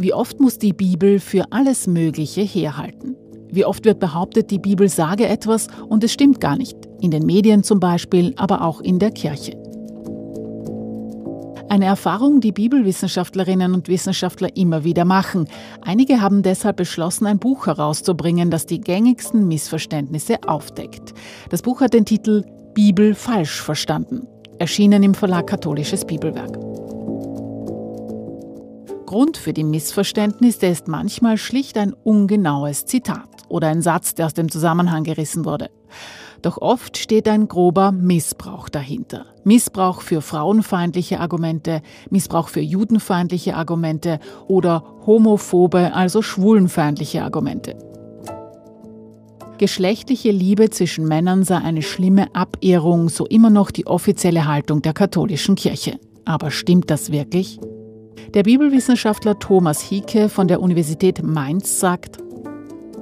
Wie oft muss die Bibel für alles Mögliche herhalten? Wie oft wird behauptet, die Bibel sage etwas und es stimmt gar nicht. In den Medien zum Beispiel, aber auch in der Kirche. Eine Erfahrung, die Bibelwissenschaftlerinnen und Wissenschaftler immer wieder machen. Einige haben deshalb beschlossen, ein Buch herauszubringen, das die gängigsten Missverständnisse aufdeckt. Das Buch hat den Titel Bibel falsch verstanden, erschienen im Verlag Katholisches Bibelwerk. Grund für die Missverständnisse ist manchmal schlicht ein ungenaues Zitat oder ein Satz, der aus dem Zusammenhang gerissen wurde. Doch oft steht ein grober Missbrauch dahinter. Missbrauch für frauenfeindliche Argumente, Missbrauch für judenfeindliche Argumente oder homophobe, also schwulenfeindliche Argumente. Geschlechtliche Liebe zwischen Männern sei eine schlimme Abehrung, so immer noch die offizielle Haltung der katholischen Kirche. Aber stimmt das wirklich? Der Bibelwissenschaftler Thomas Hieke von der Universität Mainz sagt,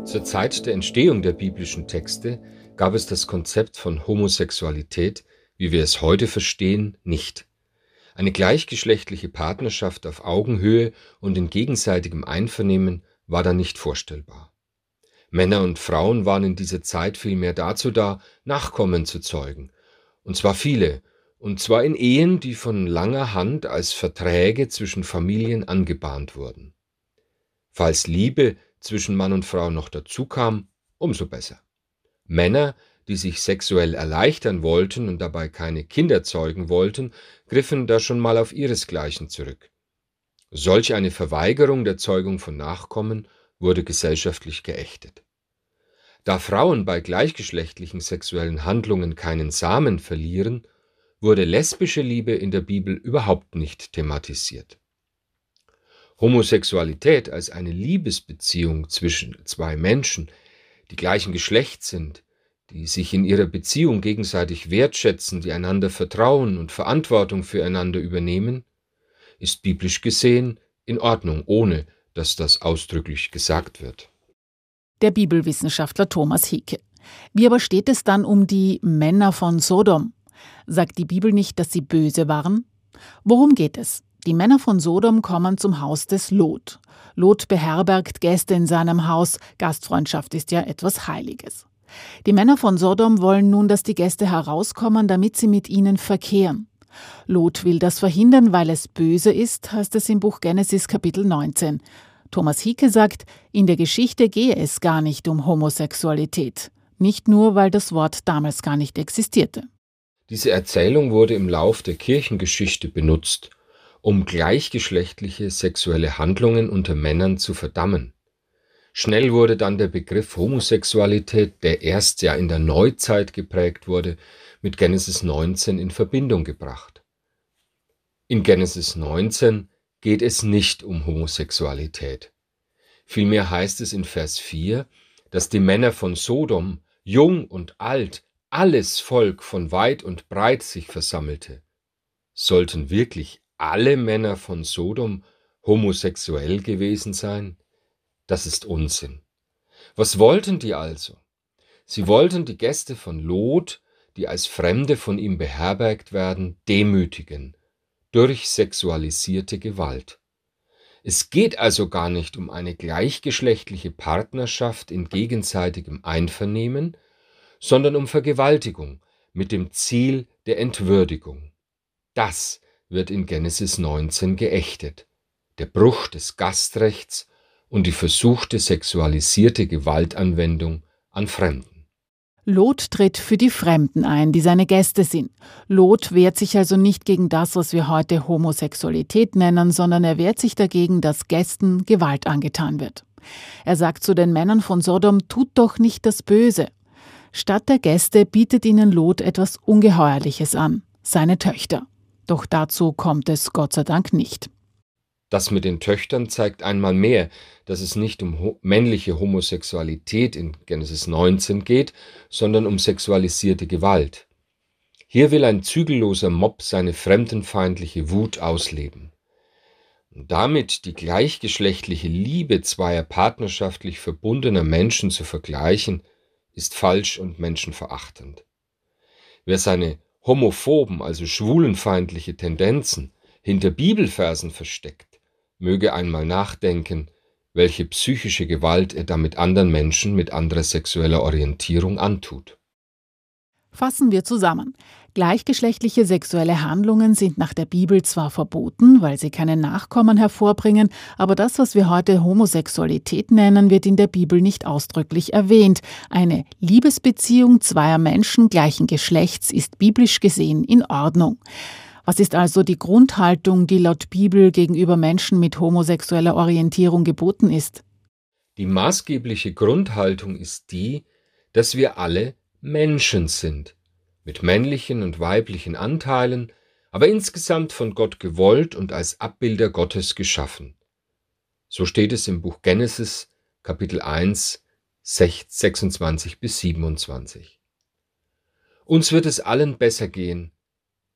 Zur Zeit der Entstehung der biblischen Texte gab es das Konzept von Homosexualität, wie wir es heute verstehen, nicht. Eine gleichgeschlechtliche Partnerschaft auf Augenhöhe und in gegenseitigem Einvernehmen war da nicht vorstellbar. Männer und Frauen waren in dieser Zeit vielmehr dazu da, Nachkommen zu zeugen, und zwar viele, und zwar in Ehen, die von langer Hand als Verträge zwischen Familien angebahnt wurden. Falls Liebe zwischen Mann und Frau noch dazu kam, umso besser. Männer, die sich sexuell erleichtern wollten und dabei keine Kinder zeugen wollten, griffen da schon mal auf ihresgleichen zurück. Solch eine Verweigerung der Zeugung von Nachkommen wurde gesellschaftlich geächtet. Da Frauen bei gleichgeschlechtlichen sexuellen Handlungen keinen Samen verlieren, wurde lesbische Liebe in der Bibel überhaupt nicht thematisiert. Homosexualität als eine Liebesbeziehung zwischen zwei Menschen die gleichen Geschlechts sind, die sich in ihrer Beziehung gegenseitig wertschätzen, die einander vertrauen und Verantwortung füreinander übernehmen, ist biblisch gesehen in Ordnung, ohne dass das ausdrücklich gesagt wird. Der Bibelwissenschaftler Thomas Hicke. Wie aber steht es dann um die Männer von Sodom? Sagt die Bibel nicht, dass sie böse waren? Worum geht es? Die Männer von Sodom kommen zum Haus des Lot. Lot beherbergt Gäste in seinem Haus. Gastfreundschaft ist ja etwas Heiliges. Die Männer von Sodom wollen nun, dass die Gäste herauskommen, damit sie mit ihnen verkehren. Lot will das verhindern, weil es böse ist, heißt es im Buch Genesis Kapitel 19. Thomas Hicke sagt, in der Geschichte gehe es gar nicht um Homosexualität. Nicht nur, weil das Wort damals gar nicht existierte. Diese Erzählung wurde im Lauf der Kirchengeschichte benutzt, um gleichgeschlechtliche sexuelle Handlungen unter Männern zu verdammen. Schnell wurde dann der Begriff Homosexualität, der erst ja in der Neuzeit geprägt wurde, mit Genesis 19 in Verbindung gebracht. In Genesis 19 geht es nicht um Homosexualität. Vielmehr heißt es in Vers 4, dass die Männer von Sodom, jung und alt, alles Volk von weit und breit sich versammelte. Sollten wirklich alle Männer von Sodom homosexuell gewesen sein? Das ist Unsinn. Was wollten die also? Sie wollten die Gäste von Lot, die als Fremde von ihm beherbergt werden, demütigen durch sexualisierte Gewalt. Es geht also gar nicht um eine gleichgeschlechtliche Partnerschaft in gegenseitigem Einvernehmen, sondern um Vergewaltigung mit dem Ziel der Entwürdigung. Das wird in Genesis 19 geächtet. Der Bruch des Gastrechts und die versuchte sexualisierte Gewaltanwendung an Fremden. Lot tritt für die Fremden ein, die seine Gäste sind. Lot wehrt sich also nicht gegen das, was wir heute Homosexualität nennen, sondern er wehrt sich dagegen, dass Gästen Gewalt angetan wird. Er sagt zu den Männern von Sodom, tut doch nicht das Böse. Statt der Gäste bietet ihnen Lot etwas Ungeheuerliches an, seine Töchter. Doch dazu kommt es Gott sei Dank nicht. Das mit den Töchtern zeigt einmal mehr, dass es nicht um männliche Homosexualität in Genesis 19 geht, sondern um sexualisierte Gewalt. Hier will ein zügelloser Mob seine fremdenfeindliche Wut ausleben. Und damit die gleichgeschlechtliche Liebe zweier partnerschaftlich verbundener Menschen zu vergleichen, ist falsch und menschenverachtend. Wer seine homophoben, also schwulenfeindliche Tendenzen hinter Bibelversen versteckt, möge einmal nachdenken, welche psychische Gewalt er damit anderen Menschen mit anderer sexueller Orientierung antut. Fassen wir zusammen. Gleichgeschlechtliche sexuelle Handlungen sind nach der Bibel zwar verboten, weil sie keine Nachkommen hervorbringen, aber das, was wir heute Homosexualität nennen, wird in der Bibel nicht ausdrücklich erwähnt. Eine Liebesbeziehung zweier Menschen gleichen Geschlechts ist biblisch gesehen in Ordnung. Was ist also die Grundhaltung, die laut Bibel gegenüber Menschen mit homosexueller Orientierung geboten ist? Die maßgebliche Grundhaltung ist die, dass wir alle Menschen sind, mit männlichen und weiblichen Anteilen, aber insgesamt von Gott gewollt und als Abbilder Gottes geschaffen. So steht es im Buch Genesis Kapitel 1 26 bis 27. Uns wird es allen besser gehen,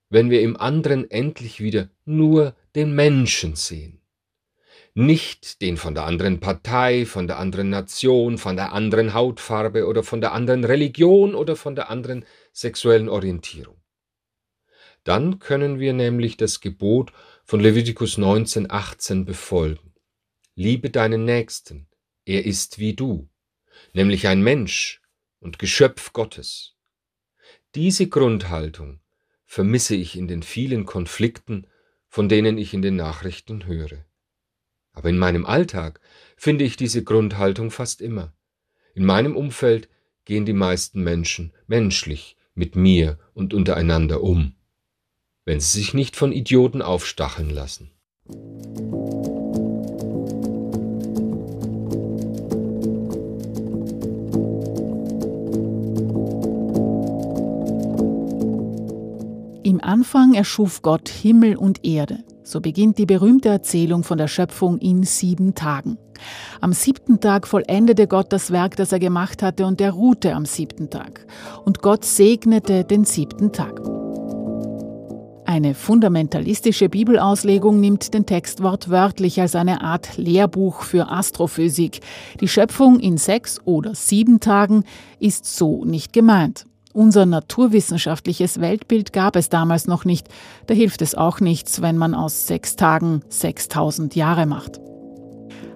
wenn wir im anderen endlich wieder nur den Menschen sehen. Nicht den von der anderen Partei, von der anderen Nation, von der anderen Hautfarbe oder von der anderen Religion oder von der anderen sexuellen Orientierung. Dann können wir nämlich das Gebot von Levitikus 19, 18 befolgen. Liebe deinen Nächsten, er ist wie du, nämlich ein Mensch und Geschöpf Gottes. Diese Grundhaltung vermisse ich in den vielen Konflikten, von denen ich in den Nachrichten höre. Aber in meinem Alltag finde ich diese Grundhaltung fast immer. In meinem Umfeld gehen die meisten Menschen menschlich mit mir und untereinander um, wenn sie sich nicht von Idioten aufstacheln lassen. Anfang erschuf Gott Himmel und Erde. So beginnt die berühmte Erzählung von der Schöpfung in sieben Tagen. Am siebten Tag vollendete Gott das Werk, das er gemacht hatte, und er ruhte am siebten Tag. Und Gott segnete den siebten Tag. Eine fundamentalistische Bibelauslegung nimmt den Text wortwörtlich als eine Art Lehrbuch für Astrophysik. Die Schöpfung in sechs oder sieben Tagen ist so nicht gemeint. Unser naturwissenschaftliches Weltbild gab es damals noch nicht. Da hilft es auch nichts, wenn man aus sechs Tagen 6000 Jahre macht.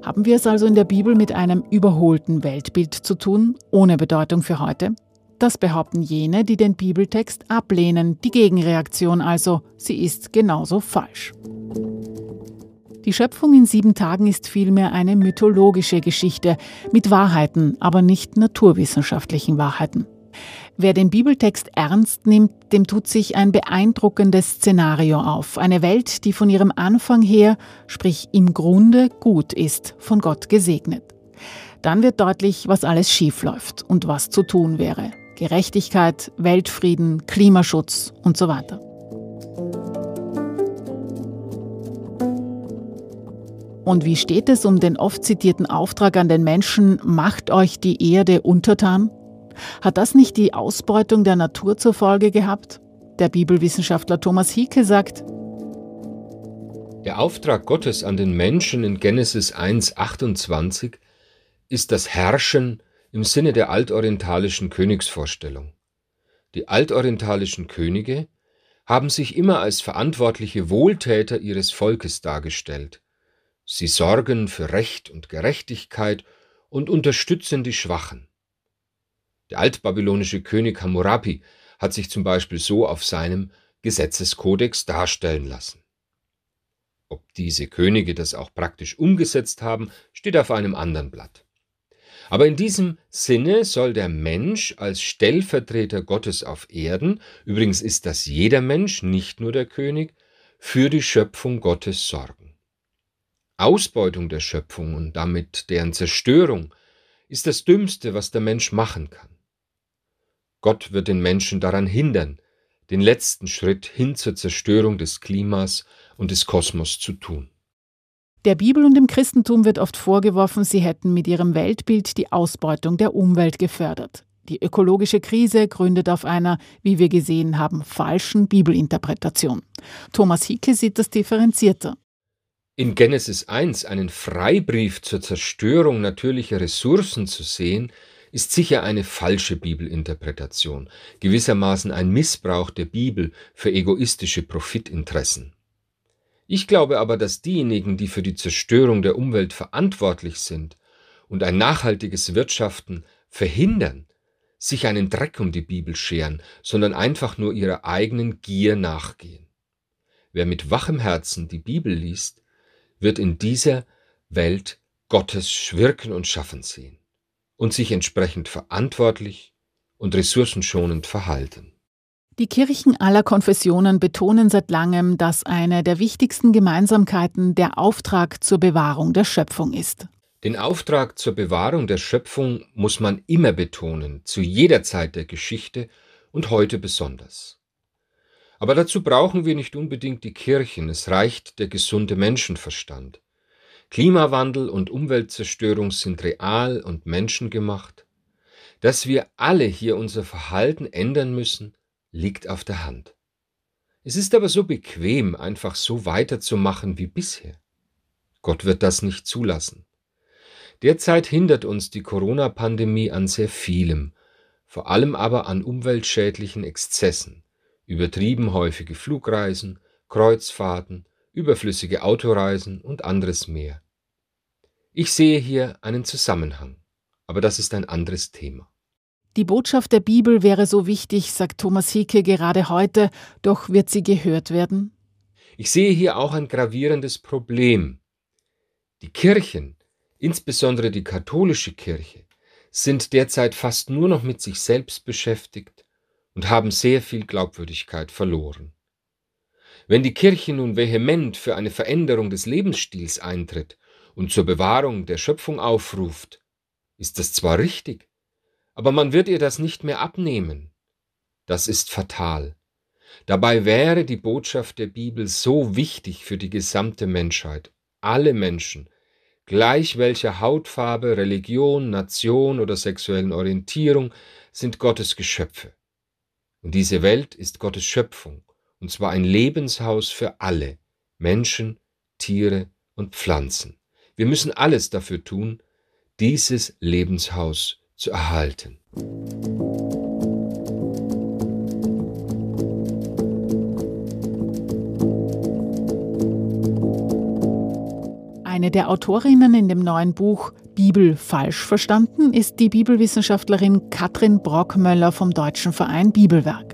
Haben wir es also in der Bibel mit einem überholten Weltbild zu tun, ohne Bedeutung für heute? Das behaupten jene, die den Bibeltext ablehnen, die Gegenreaktion also, sie ist genauso falsch. Die Schöpfung in sieben Tagen ist vielmehr eine mythologische Geschichte mit Wahrheiten, aber nicht naturwissenschaftlichen Wahrheiten. Wer den Bibeltext ernst nimmt, dem tut sich ein beeindruckendes Szenario auf. Eine Welt, die von ihrem Anfang her, sprich im Grunde gut ist, von Gott gesegnet. Dann wird deutlich, was alles schiefläuft und was zu tun wäre. Gerechtigkeit, Weltfrieden, Klimaschutz und so weiter. Und wie steht es um den oft zitierten Auftrag an den Menschen, macht euch die Erde untertan? Hat das nicht die Ausbeutung der Natur zur Folge gehabt? Der Bibelwissenschaftler Thomas Hieke sagt, der Auftrag Gottes an den Menschen in Genesis 1.28 ist das Herrschen im Sinne der altorientalischen Königsvorstellung. Die altorientalischen Könige haben sich immer als verantwortliche Wohltäter ihres Volkes dargestellt. Sie sorgen für Recht und Gerechtigkeit und unterstützen die Schwachen. Der altbabylonische König Hammurapi hat sich zum Beispiel so auf seinem Gesetzeskodex darstellen lassen. Ob diese Könige das auch praktisch umgesetzt haben, steht auf einem anderen Blatt. Aber in diesem Sinne soll der Mensch als Stellvertreter Gottes auf Erden, übrigens ist das jeder Mensch, nicht nur der König, für die Schöpfung Gottes sorgen. Ausbeutung der Schöpfung und damit deren Zerstörung ist das Dümmste, was der Mensch machen kann. Gott wird den Menschen daran hindern, den letzten Schritt hin zur Zerstörung des Klimas und des Kosmos zu tun. Der Bibel und dem Christentum wird oft vorgeworfen, sie hätten mit ihrem Weltbild die Ausbeutung der Umwelt gefördert. Die ökologische Krise gründet auf einer, wie wir gesehen haben, falschen Bibelinterpretation. Thomas Hicke sieht das differenzierter. In Genesis 1 einen Freibrief zur Zerstörung natürlicher Ressourcen zu sehen, ist sicher eine falsche Bibelinterpretation, gewissermaßen ein Missbrauch der Bibel für egoistische Profitinteressen. Ich glaube aber, dass diejenigen, die für die Zerstörung der Umwelt verantwortlich sind und ein nachhaltiges Wirtschaften verhindern, sich einen Dreck um die Bibel scheren, sondern einfach nur ihrer eigenen Gier nachgehen. Wer mit wachem Herzen die Bibel liest, wird in dieser Welt Gottes Wirken und Schaffen sehen und sich entsprechend verantwortlich und ressourcenschonend verhalten. Die Kirchen aller Konfessionen betonen seit langem, dass eine der wichtigsten Gemeinsamkeiten der Auftrag zur Bewahrung der Schöpfung ist. Den Auftrag zur Bewahrung der Schöpfung muss man immer betonen, zu jeder Zeit der Geschichte und heute besonders. Aber dazu brauchen wir nicht unbedingt die Kirchen, es reicht der gesunde Menschenverstand. Klimawandel und Umweltzerstörung sind real und menschengemacht. Dass wir alle hier unser Verhalten ändern müssen, liegt auf der Hand. Es ist aber so bequem, einfach so weiterzumachen wie bisher. Gott wird das nicht zulassen. Derzeit hindert uns die Corona-Pandemie an sehr vielem, vor allem aber an umweltschädlichen Exzessen, übertrieben häufige Flugreisen, Kreuzfahrten, überflüssige Autoreisen und anderes mehr. Ich sehe hier einen Zusammenhang, aber das ist ein anderes Thema. Die Botschaft der Bibel wäre so wichtig, sagt Thomas Hicke gerade heute, doch wird sie gehört werden? Ich sehe hier auch ein gravierendes Problem. Die Kirchen, insbesondere die katholische Kirche, sind derzeit fast nur noch mit sich selbst beschäftigt und haben sehr viel Glaubwürdigkeit verloren. Wenn die Kirche nun vehement für eine Veränderung des Lebensstils eintritt und zur Bewahrung der Schöpfung aufruft, ist das zwar richtig, aber man wird ihr das nicht mehr abnehmen. Das ist fatal. Dabei wäre die Botschaft der Bibel so wichtig für die gesamte Menschheit. Alle Menschen, gleich welcher Hautfarbe, Religion, Nation oder sexuellen Orientierung, sind Gottes Geschöpfe. Und diese Welt ist Gottes Schöpfung, und zwar ein Lebenshaus für alle, Menschen, Tiere und Pflanzen. Wir müssen alles dafür tun, dieses Lebenshaus zu erhalten. Eine der Autorinnen in dem neuen Buch Bibel falsch verstanden ist die Bibelwissenschaftlerin Katrin Brockmöller vom Deutschen Verein Bibelwerk.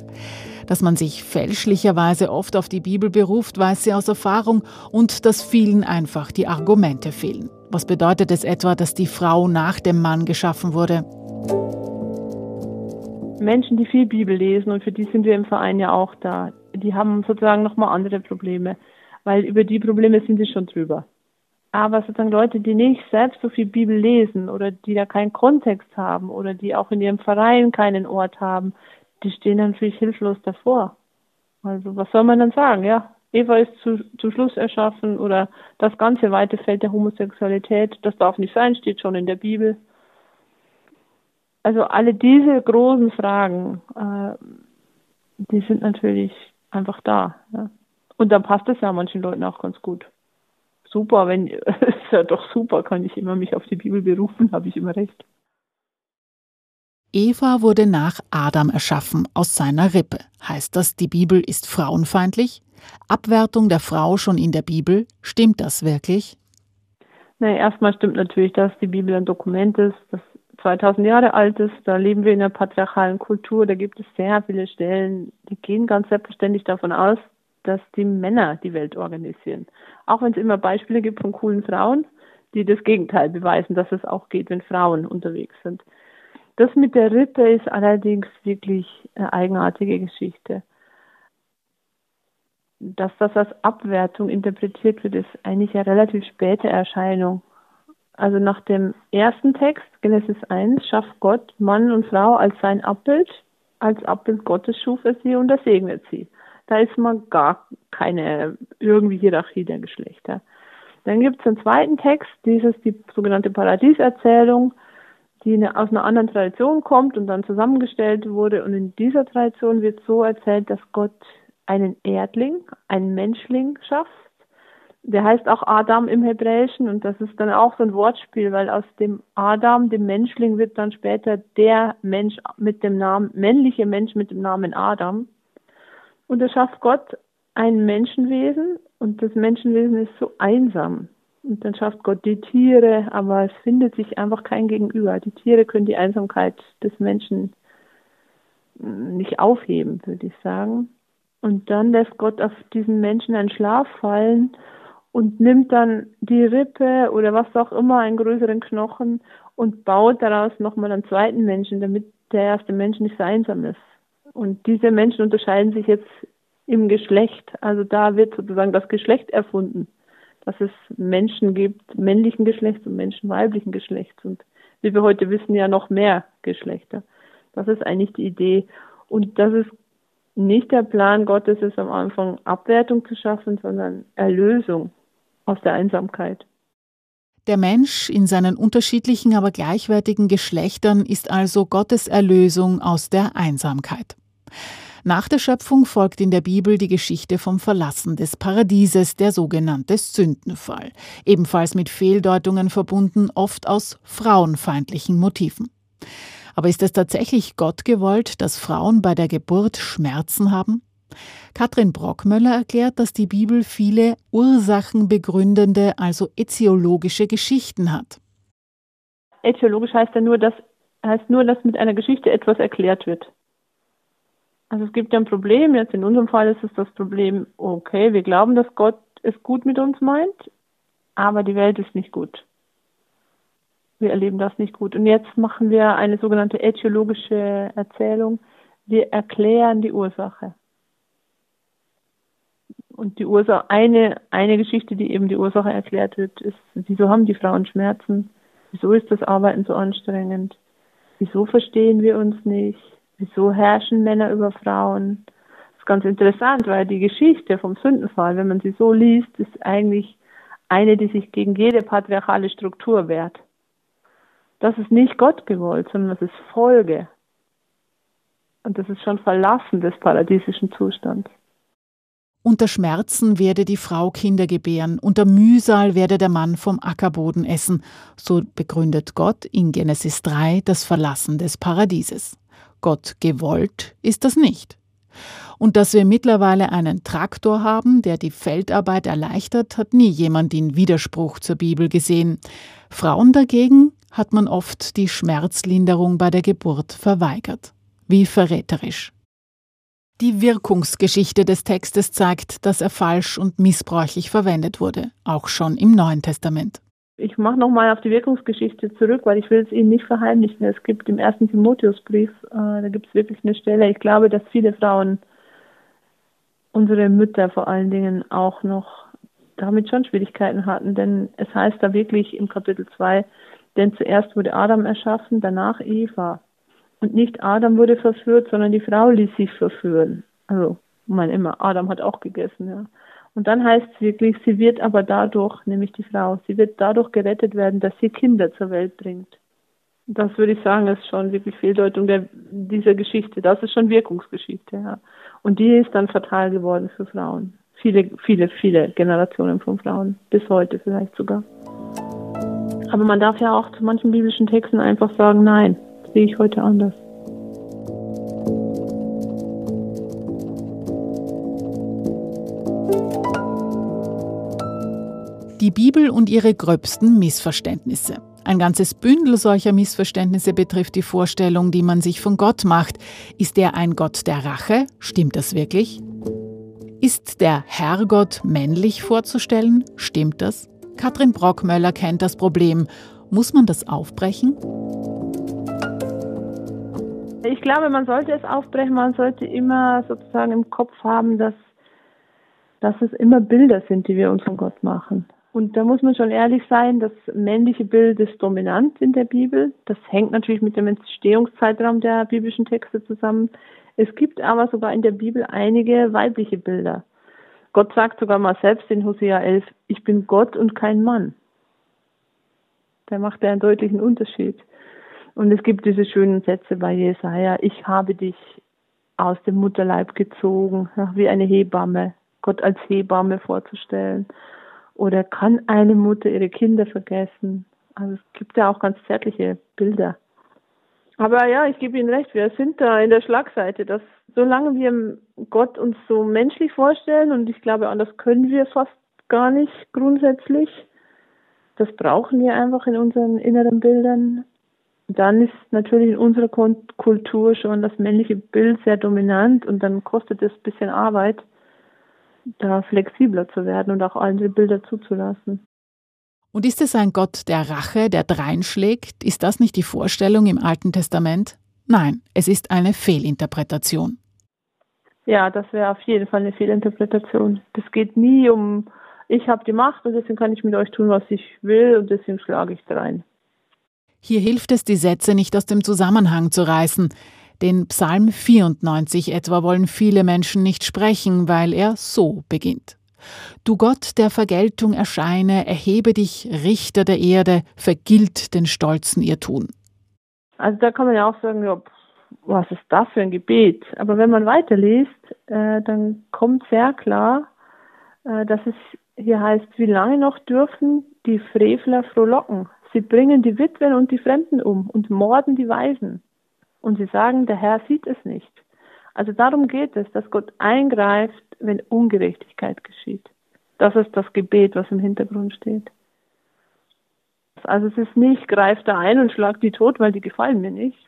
Dass man sich fälschlicherweise oft auf die Bibel beruft, weiß sie aus Erfahrung und dass vielen einfach die Argumente fehlen. Was bedeutet es etwa, dass die Frau nach dem Mann geschaffen wurde? Menschen, die viel Bibel lesen und für die sind wir im Verein ja auch da, die haben sozusagen nochmal andere Probleme, weil über die Probleme sind sie schon drüber. Aber sozusagen Leute, die nicht selbst so viel Bibel lesen oder die da keinen Kontext haben oder die auch in ihrem Verein keinen Ort haben, die stehen natürlich hilflos davor. Also was soll man dann sagen, ja? Eva ist zu, zum Schluss erschaffen oder das ganze weite Feld der Homosexualität, das darf nicht sein, steht schon in der Bibel. Also alle diese großen Fragen, äh, die sind natürlich einfach da. Ja? Und dann passt es ja manchen Leuten auch ganz gut. Super, wenn ist ja doch super, kann ich immer mich auf die Bibel berufen, habe ich immer recht. Eva wurde nach Adam erschaffen, aus seiner Rippe. Heißt das, die Bibel ist frauenfeindlich? Abwertung der Frau schon in der Bibel, stimmt das wirklich? Nein, erstmal stimmt natürlich, dass die Bibel ein Dokument ist, das 2000 Jahre alt ist. Da leben wir in einer patriarchalen Kultur. Da gibt es sehr viele Stellen, die gehen ganz selbstverständlich davon aus, dass die Männer die Welt organisieren. Auch wenn es immer Beispiele gibt von coolen Frauen, die das Gegenteil beweisen, dass es auch geht, wenn Frauen unterwegs sind. Das mit der Rippe ist allerdings wirklich eine eigenartige Geschichte. Dass das als Abwertung interpretiert wird, ist eigentlich eine relativ späte Erscheinung. Also nach dem ersten Text, Genesis 1, schafft Gott Mann und Frau als sein Abbild. Als Abbild Gottes schuf er sie und er segnet sie. Da ist man gar keine irgendwie Hierarchie der Geschlechter. Dann gibt es einen zweiten Text, dieses die sogenannte Paradieserzählung, die eine, aus einer anderen Tradition kommt und dann zusammengestellt wurde. Und in dieser Tradition wird so erzählt, dass Gott einen Erdling, einen Menschling schafft der heißt auch Adam im Hebräischen und das ist dann auch so ein Wortspiel, weil aus dem Adam, dem Menschling, wird dann später der Mensch mit dem Namen, männliche Mensch mit dem Namen Adam. Und da schafft Gott ein Menschenwesen Und das Menschenwesen ist so einsam. Und dann schafft Gott die Tiere, aber es findet sich einfach kein Gegenüber. Die Tiere können die Einsamkeit des Menschen nicht aufheben, würde ich sagen. Und dann lässt Gott auf diesen Menschen einen Schlaf fallen und nimmt dann die Rippe oder was auch immer, einen größeren Knochen und baut daraus nochmal einen zweiten Menschen, damit der erste Mensch nicht so einsam ist. Und diese Menschen unterscheiden sich jetzt im Geschlecht. Also da wird sozusagen das Geschlecht erfunden, dass es Menschen gibt, männlichen Geschlechts und Menschen weiblichen Geschlechts. Und wie wir heute wissen, ja noch mehr Geschlechter. Das ist eigentlich die Idee. Und das ist nicht der Plan Gottes, ist am Anfang Abwertung zu schaffen, sondern Erlösung aus der Einsamkeit. Der Mensch in seinen unterschiedlichen, aber gleichwertigen Geschlechtern ist also Gottes Erlösung aus der Einsamkeit. Nach der Schöpfung folgt in der Bibel die Geschichte vom Verlassen des Paradieses, der sogenannte Sündenfall, ebenfalls mit Fehldeutungen verbunden, oft aus frauenfeindlichen Motiven. Aber ist es tatsächlich Gott gewollt, dass Frauen bei der Geburt Schmerzen haben? Katrin Brockmöller erklärt, dass die Bibel viele ursachenbegründende, also ätiologische Geschichten hat. Ätiologisch heißt ja nur, dass heißt nur, dass mit einer Geschichte etwas erklärt wird. Also es gibt ja ein Problem, jetzt in unserem Fall ist es das Problem, okay, wir glauben, dass Gott es gut mit uns meint, aber die Welt ist nicht gut wir erleben das nicht gut. Und jetzt machen wir eine sogenannte ätiologische Erzählung. Wir erklären die Ursache. Und die Ursache, eine, eine Geschichte, die eben die Ursache erklärt wird, ist, wieso haben die Frauen Schmerzen? Wieso ist das Arbeiten so anstrengend? Wieso verstehen wir uns nicht? Wieso herrschen Männer über Frauen? Das ist ganz interessant, weil die Geschichte vom Sündenfall, wenn man sie so liest, ist eigentlich eine, die sich gegen jede patriarchale Struktur wehrt das ist nicht Gott gewollt, sondern das ist Folge. Und das ist schon Verlassen des paradiesischen Zustands. Unter Schmerzen werde die Frau Kinder gebären, unter Mühsal werde der Mann vom Ackerboden essen. So begründet Gott in Genesis 3 das Verlassen des Paradieses. Gott gewollt ist das nicht. Und dass wir mittlerweile einen Traktor haben, der die Feldarbeit erleichtert, hat nie jemand in Widerspruch zur Bibel gesehen. Frauen dagegen hat man oft die Schmerzlinderung bei der Geburt verweigert. Wie verräterisch. Die Wirkungsgeschichte des Textes zeigt, dass er falsch und missbräuchlich verwendet wurde, auch schon im Neuen Testament. Ich mache nochmal auf die Wirkungsgeschichte zurück, weil ich will es Ihnen nicht verheimlichen. Es gibt im ersten Timotheusbrief, äh, da gibt es wirklich eine Stelle, ich glaube, dass viele Frauen, unsere Mütter vor allen Dingen auch noch damit schon Schwierigkeiten hatten, denn es heißt da wirklich im Kapitel 2, denn zuerst wurde Adam erschaffen, danach Eva. Und nicht Adam wurde verführt, sondern die Frau ließ sich verführen. Also, man immer, Adam hat auch gegessen, ja. Und dann heißt es wirklich, sie wird aber dadurch, nämlich die Frau, sie wird dadurch gerettet werden, dass sie Kinder zur Welt bringt. Das würde ich sagen, ist schon wirklich Fehldeutung der, dieser Geschichte. Das ist schon Wirkungsgeschichte, ja. Und die ist dann fatal geworden für Frauen. Viele, viele, viele Generationen von Frauen. Bis heute vielleicht sogar. Aber man darf ja auch zu manchen biblischen Texten einfach sagen, nein, sehe ich heute anders. Die Bibel und ihre gröbsten Missverständnisse. Ein ganzes Bündel solcher Missverständnisse betrifft die Vorstellung, die man sich von Gott macht. Ist er ein Gott der Rache? Stimmt das wirklich? Ist der Herrgott männlich vorzustellen? Stimmt das? Katrin Brockmöller kennt das Problem. Muss man das aufbrechen? Ich glaube, man sollte es aufbrechen. Man sollte immer sozusagen im Kopf haben, dass, dass es immer Bilder sind, die wir uns von Gott machen. Und da muss man schon ehrlich sein, das männliche Bild ist dominant in der Bibel. Das hängt natürlich mit dem Entstehungszeitraum der biblischen Texte zusammen. Es gibt aber sogar in der Bibel einige weibliche Bilder. Gott sagt sogar mal selbst in Hosea 11, ich bin Gott und kein Mann. Da macht er einen deutlichen Unterschied. Und es gibt diese schönen Sätze bei Jesaja, ich habe dich aus dem Mutterleib gezogen, wie eine Hebamme, Gott als Hebamme vorzustellen. Oder kann eine Mutter ihre Kinder vergessen? Also es gibt ja auch ganz zärtliche Bilder. Aber ja, ich gebe Ihnen recht, wir sind da in der Schlagseite, dass solange wir Gott uns so menschlich vorstellen, und ich glaube, anders können wir fast gar nicht grundsätzlich, das brauchen wir einfach in unseren inneren Bildern, dann ist natürlich in unserer Kultur schon das männliche Bild sehr dominant und dann kostet es ein bisschen Arbeit, da flexibler zu werden und auch andere Bilder zuzulassen. Und ist es ein Gott der Rache, der dreinschlägt? Ist das nicht die Vorstellung im Alten Testament? Nein, es ist eine Fehlinterpretation. Ja, das wäre auf jeden Fall eine Fehlinterpretation. Das geht nie um, ich habe die Macht und deswegen kann ich mit euch tun, was ich will und deswegen schlage ich drein. Hier hilft es, die Sätze nicht aus dem Zusammenhang zu reißen. Den Psalm 94 etwa wollen viele Menschen nicht sprechen, weil er so beginnt. Du Gott der Vergeltung erscheine, erhebe dich, Richter der Erde, vergilt den Stolzen ihr Tun. Also da kann man ja auch sagen, was ist das für ein Gebet? Aber wenn man weiterliest, äh, dann kommt sehr klar, äh, dass es hier heißt, wie lange noch dürfen die Frevler frohlocken? Sie bringen die Witwen und die Fremden um und morden die Weisen. Und sie sagen, der Herr sieht es nicht. Also darum geht es, dass Gott eingreift, wenn Ungerechtigkeit geschieht. Das ist das Gebet, was im Hintergrund steht. Also es ist nicht, greif da ein und schlag die tot, weil die gefallen mir nicht,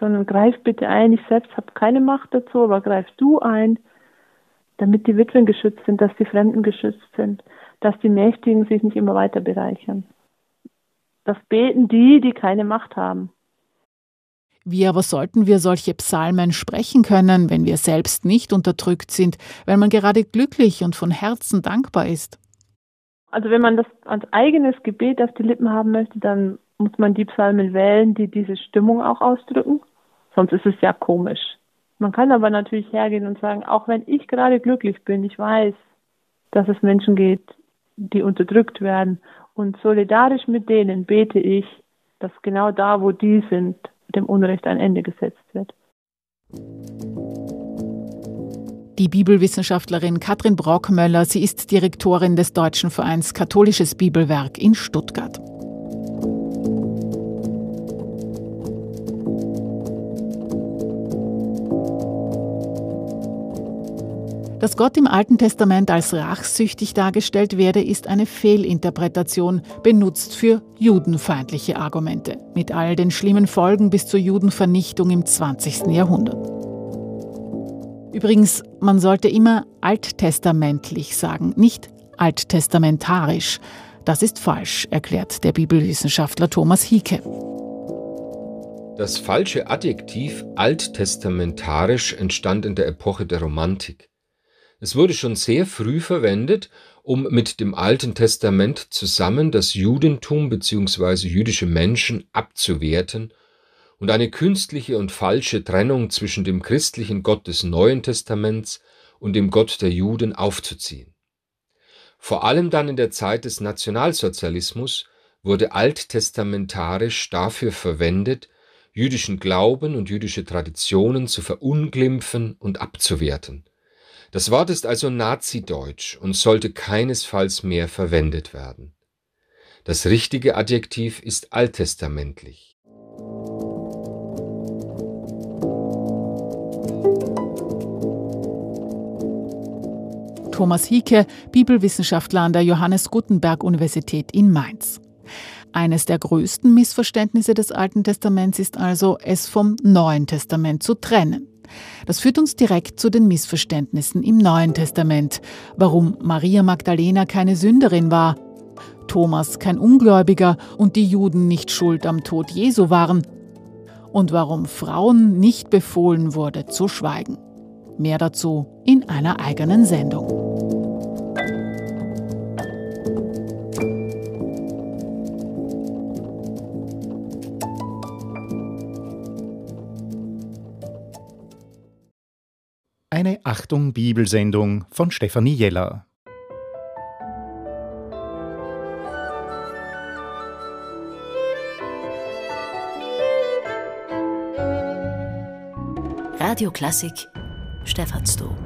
sondern greif bitte ein, ich selbst habe keine Macht dazu, aber greif du ein, damit die Witwen geschützt sind, dass die Fremden geschützt sind, dass die Mächtigen sich nicht immer weiter bereichern. Das beten die, die keine Macht haben. Wie aber sollten wir solche Psalmen sprechen können, wenn wir selbst nicht unterdrückt sind, wenn man gerade glücklich und von Herzen dankbar ist? Also wenn man das als eigenes Gebet auf die Lippen haben möchte, dann muss man die Psalmen wählen, die diese Stimmung auch ausdrücken. Sonst ist es ja komisch. Man kann aber natürlich hergehen und sagen, auch wenn ich gerade glücklich bin, ich weiß, dass es Menschen gibt, die unterdrückt werden. Und solidarisch mit denen bete ich, dass genau da, wo die sind, dem Unrecht ein Ende gesetzt wird. Die Bibelwissenschaftlerin Katrin Brockmöller, sie ist Direktorin des Deutschen Vereins Katholisches Bibelwerk in Stuttgart. Dass Gott im Alten Testament als rachsüchtig dargestellt werde, ist eine Fehlinterpretation, benutzt für judenfeindliche Argumente, mit all den schlimmen Folgen bis zur Judenvernichtung im 20. Jahrhundert. Übrigens, man sollte immer alttestamentlich sagen, nicht alttestamentarisch. Das ist falsch, erklärt der Bibelwissenschaftler Thomas Hieke. Das falsche Adjektiv alttestamentarisch entstand in der Epoche der Romantik. Es wurde schon sehr früh verwendet, um mit dem Alten Testament zusammen das Judentum bzw. jüdische Menschen abzuwerten und eine künstliche und falsche Trennung zwischen dem christlichen Gott des Neuen Testaments und dem Gott der Juden aufzuziehen. Vor allem dann in der Zeit des Nationalsozialismus wurde alttestamentarisch dafür verwendet, jüdischen Glauben und jüdische Traditionen zu verunglimpfen und abzuwerten. Das Wort ist also Nazideutsch und sollte keinesfalls mehr verwendet werden. Das richtige Adjektiv ist alttestamentlich. Thomas Hieke, Bibelwissenschaftler an der Johannes Gutenberg Universität in Mainz. Eines der größten Missverständnisse des Alten Testaments ist also, es vom Neuen Testament zu trennen. Das führt uns direkt zu den Missverständnissen im Neuen Testament, warum Maria Magdalena keine Sünderin war, Thomas kein Ungläubiger und die Juden nicht schuld am Tod Jesu waren und warum Frauen nicht befohlen wurde zu schweigen. Mehr dazu in einer eigenen Sendung. Eine Achtung Bibelsendung von Stefanie Jeller. Radio Klassik Stephansdom.